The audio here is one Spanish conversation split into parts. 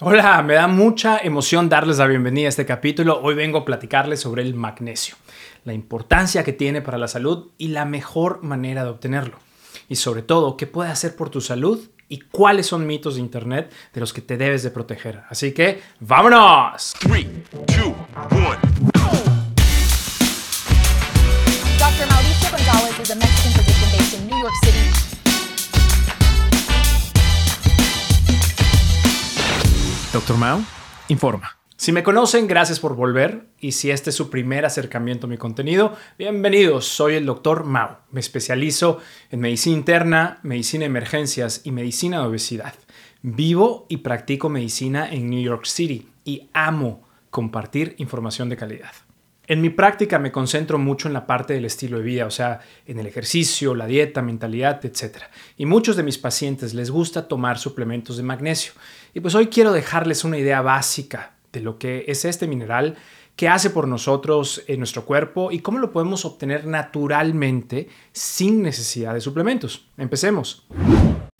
Hola, me da mucha emoción darles la bienvenida a este capítulo. Hoy vengo a platicarles sobre el magnesio, la importancia que tiene para la salud y la mejor manera de obtenerlo. Y sobre todo, qué puede hacer por tu salud y cuáles son mitos de Internet de los que te debes de proteger. Así que, ¡vámonos! Three, two, one. Dr. Mauricio Gonzalez is a Mexican physician Doctor Mao, informa. Si me conocen, gracias por volver. Y si este es su primer acercamiento a mi contenido, bienvenidos. Soy el Doctor Mao. Me especializo en medicina interna, medicina de emergencias y medicina de obesidad. Vivo y practico medicina en New York City y amo compartir información de calidad. En mi práctica me concentro mucho en la parte del estilo de vida, o sea, en el ejercicio, la dieta, mentalidad, etc. Y muchos de mis pacientes les gusta tomar suplementos de magnesio. Y pues hoy quiero dejarles una idea básica de lo que es este mineral, qué hace por nosotros en nuestro cuerpo y cómo lo podemos obtener naturalmente sin necesidad de suplementos. Empecemos.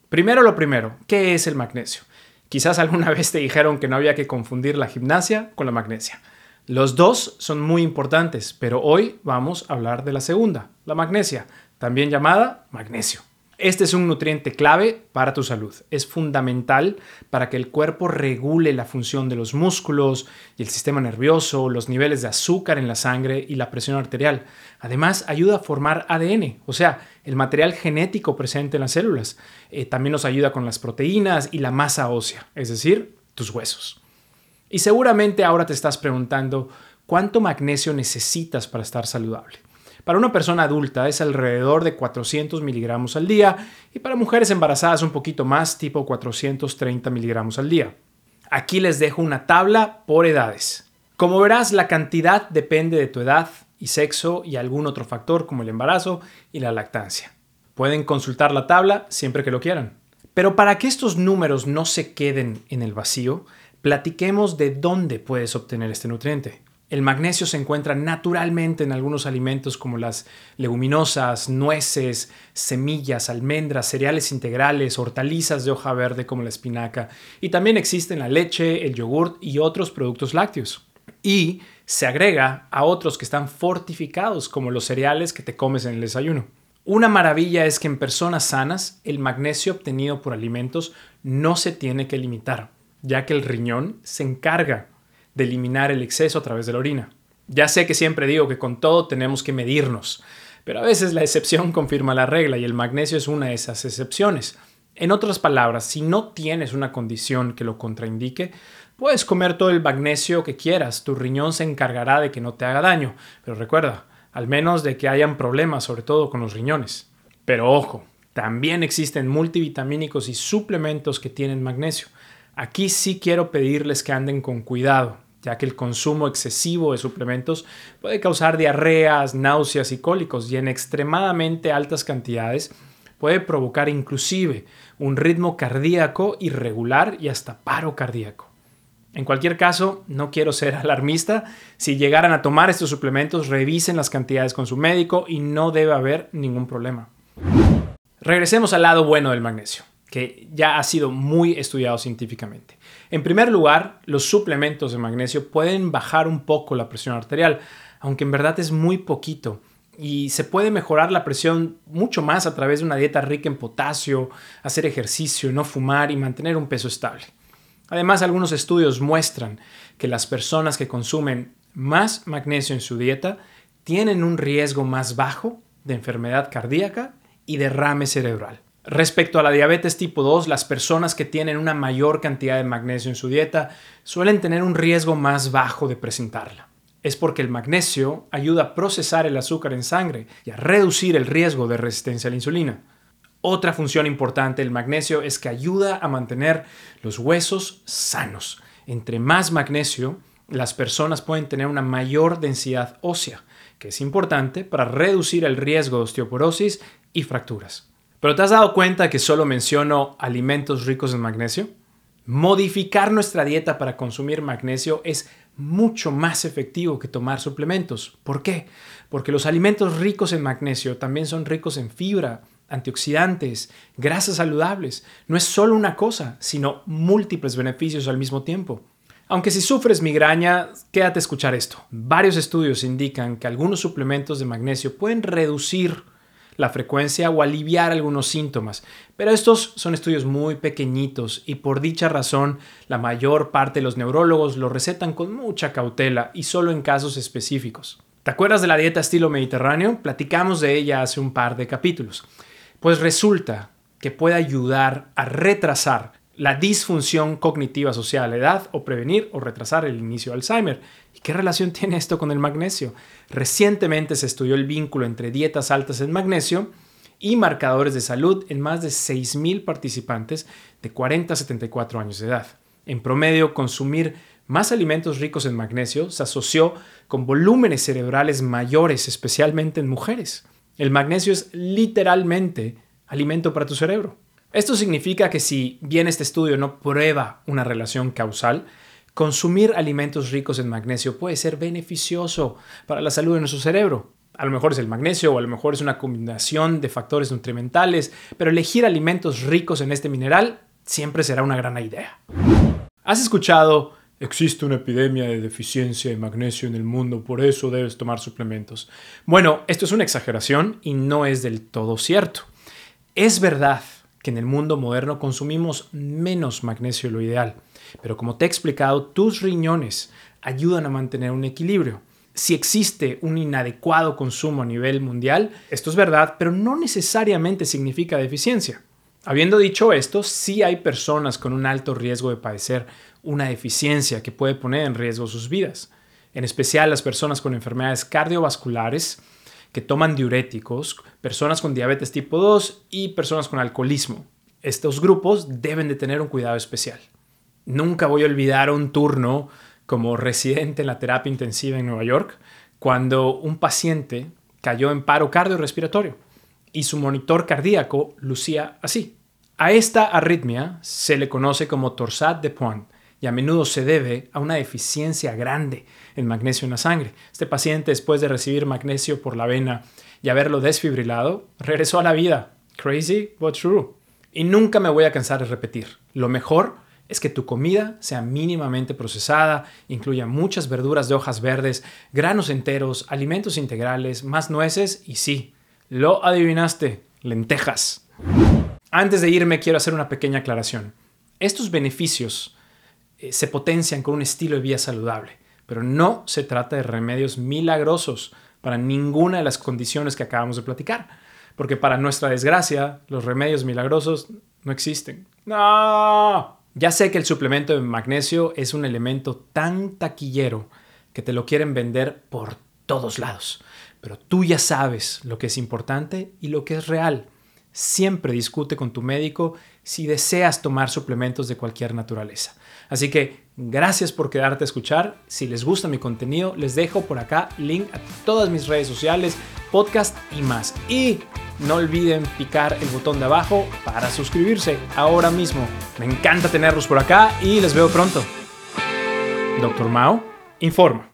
Primero lo primero, ¿qué es el magnesio? Quizás alguna vez te dijeron que no había que confundir la gimnasia con la magnesia. Los dos son muy importantes, pero hoy vamos a hablar de la segunda, la magnesia, también llamada magnesio. Este es un nutriente clave para tu salud. Es fundamental para que el cuerpo regule la función de los músculos y el sistema nervioso, los niveles de azúcar en la sangre y la presión arterial. Además, ayuda a formar ADN, o sea, el material genético presente en las células. Eh, también nos ayuda con las proteínas y la masa ósea, es decir, tus huesos. Y seguramente ahora te estás preguntando, ¿cuánto magnesio necesitas para estar saludable? Para una persona adulta es alrededor de 400 miligramos al día y para mujeres embarazadas un poquito más, tipo 430 miligramos al día. Aquí les dejo una tabla por edades. Como verás, la cantidad depende de tu edad y sexo y algún otro factor como el embarazo y la lactancia. Pueden consultar la tabla siempre que lo quieran. Pero para que estos números no se queden en el vacío, platiquemos de dónde puedes obtener este nutriente. El magnesio se encuentra naturalmente en algunos alimentos como las leguminosas, nueces, semillas, almendras, cereales integrales, hortalizas de hoja verde como la espinaca y también existe en la leche, el yogurt y otros productos lácteos. Y se agrega a otros que están fortificados como los cereales que te comes en el desayuno. Una maravilla es que en personas sanas el magnesio obtenido por alimentos no se tiene que limitar ya que el riñón se encarga de eliminar el exceso a través de la orina. Ya sé que siempre digo que con todo tenemos que medirnos, pero a veces la excepción confirma la regla y el magnesio es una de esas excepciones. En otras palabras, si no tienes una condición que lo contraindique, puedes comer todo el magnesio que quieras, tu riñón se encargará de que no te haga daño, pero recuerda, al menos de que hayan problemas, sobre todo con los riñones. Pero ojo, también existen multivitamínicos y suplementos que tienen magnesio. Aquí sí quiero pedirles que anden con cuidado, ya que el consumo excesivo de suplementos puede causar diarreas, náuseas y cólicos y en extremadamente altas cantidades puede provocar inclusive un ritmo cardíaco irregular y hasta paro cardíaco. En cualquier caso, no quiero ser alarmista. Si llegaran a tomar estos suplementos, revisen las cantidades con su médico y no debe haber ningún problema. Regresemos al lado bueno del magnesio que ya ha sido muy estudiado científicamente. En primer lugar, los suplementos de magnesio pueden bajar un poco la presión arterial, aunque en verdad es muy poquito. Y se puede mejorar la presión mucho más a través de una dieta rica en potasio, hacer ejercicio, no fumar y mantener un peso estable. Además, algunos estudios muestran que las personas que consumen más magnesio en su dieta tienen un riesgo más bajo de enfermedad cardíaca y derrame cerebral. Respecto a la diabetes tipo 2, las personas que tienen una mayor cantidad de magnesio en su dieta suelen tener un riesgo más bajo de presentarla. Es porque el magnesio ayuda a procesar el azúcar en sangre y a reducir el riesgo de resistencia a la insulina. Otra función importante del magnesio es que ayuda a mantener los huesos sanos. Entre más magnesio, las personas pueden tener una mayor densidad ósea, que es importante para reducir el riesgo de osteoporosis y fracturas. Pero ¿te has dado cuenta que solo menciono alimentos ricos en magnesio? Modificar nuestra dieta para consumir magnesio es mucho más efectivo que tomar suplementos. ¿Por qué? Porque los alimentos ricos en magnesio también son ricos en fibra, antioxidantes, grasas saludables. No es solo una cosa, sino múltiples beneficios al mismo tiempo. Aunque si sufres migraña, quédate a escuchar esto. Varios estudios indican que algunos suplementos de magnesio pueden reducir la frecuencia o aliviar algunos síntomas, pero estos son estudios muy pequeñitos y por dicha razón la mayor parte de los neurólogos lo recetan con mucha cautela y solo en casos específicos. ¿Te acuerdas de la dieta estilo mediterráneo? Platicamos de ella hace un par de capítulos. Pues resulta que puede ayudar a retrasar la disfunción cognitiva asociada a la edad o prevenir o retrasar el inicio de Alzheimer. ¿Y qué relación tiene esto con el magnesio? Recientemente se estudió el vínculo entre dietas altas en magnesio y marcadores de salud en más de 6.000 participantes de 40 a 74 años de edad. En promedio, consumir más alimentos ricos en magnesio se asoció con volúmenes cerebrales mayores, especialmente en mujeres. El magnesio es literalmente alimento para tu cerebro. Esto significa que si bien este estudio no prueba una relación causal, consumir alimentos ricos en magnesio puede ser beneficioso para la salud de nuestro cerebro. A lo mejor es el magnesio o a lo mejor es una combinación de factores nutrimentales, pero elegir alimentos ricos en este mineral siempre será una gran idea. ¿Has escuchado Existe una epidemia de deficiencia de magnesio en el mundo, por eso debes tomar suplementos. Bueno, esto es una exageración y no es del todo cierto. Es verdad que en el mundo moderno consumimos menos magnesio de lo ideal. Pero como te he explicado, tus riñones ayudan a mantener un equilibrio. Si existe un inadecuado consumo a nivel mundial, esto es verdad, pero no necesariamente significa deficiencia. Habiendo dicho esto, sí hay personas con un alto riesgo de padecer una deficiencia que puede poner en riesgo sus vidas, en especial las personas con enfermedades cardiovasculares, que toman diuréticos, personas con diabetes tipo 2 y personas con alcoholismo. Estos grupos deben de tener un cuidado especial. Nunca voy a olvidar un turno como residente en la terapia intensiva en Nueva York cuando un paciente cayó en paro cardiorrespiratorio y su monitor cardíaco lucía así. A esta arritmia se le conoce como torsade de Pointes a menudo se debe a una deficiencia grande en magnesio en la sangre. Este paciente, después de recibir magnesio por la vena y haberlo desfibrilado, regresó a la vida. Crazy, but true. Y nunca me voy a cansar de repetir. Lo mejor es que tu comida sea mínimamente procesada, incluya muchas verduras de hojas verdes, granos enteros, alimentos integrales, más nueces y sí, lo adivinaste, lentejas. Antes de irme quiero hacer una pequeña aclaración. Estos beneficios eh, se potencian con un estilo de vida saludable, pero no se trata de remedios milagrosos para ninguna de las condiciones que acabamos de platicar, porque para nuestra desgracia los remedios milagrosos no existen. No. Ya sé que el suplemento de magnesio es un elemento tan taquillero que te lo quieren vender por todos lados, pero tú ya sabes lo que es importante y lo que es real. Siempre discute con tu médico si deseas tomar suplementos de cualquier naturaleza. Así que gracias por quedarte a escuchar. Si les gusta mi contenido, les dejo por acá link a todas mis redes sociales, podcast y más. Y no olviden picar el botón de abajo para suscribirse ahora mismo. Me encanta tenerlos por acá y les veo pronto. Doctor Mao informa.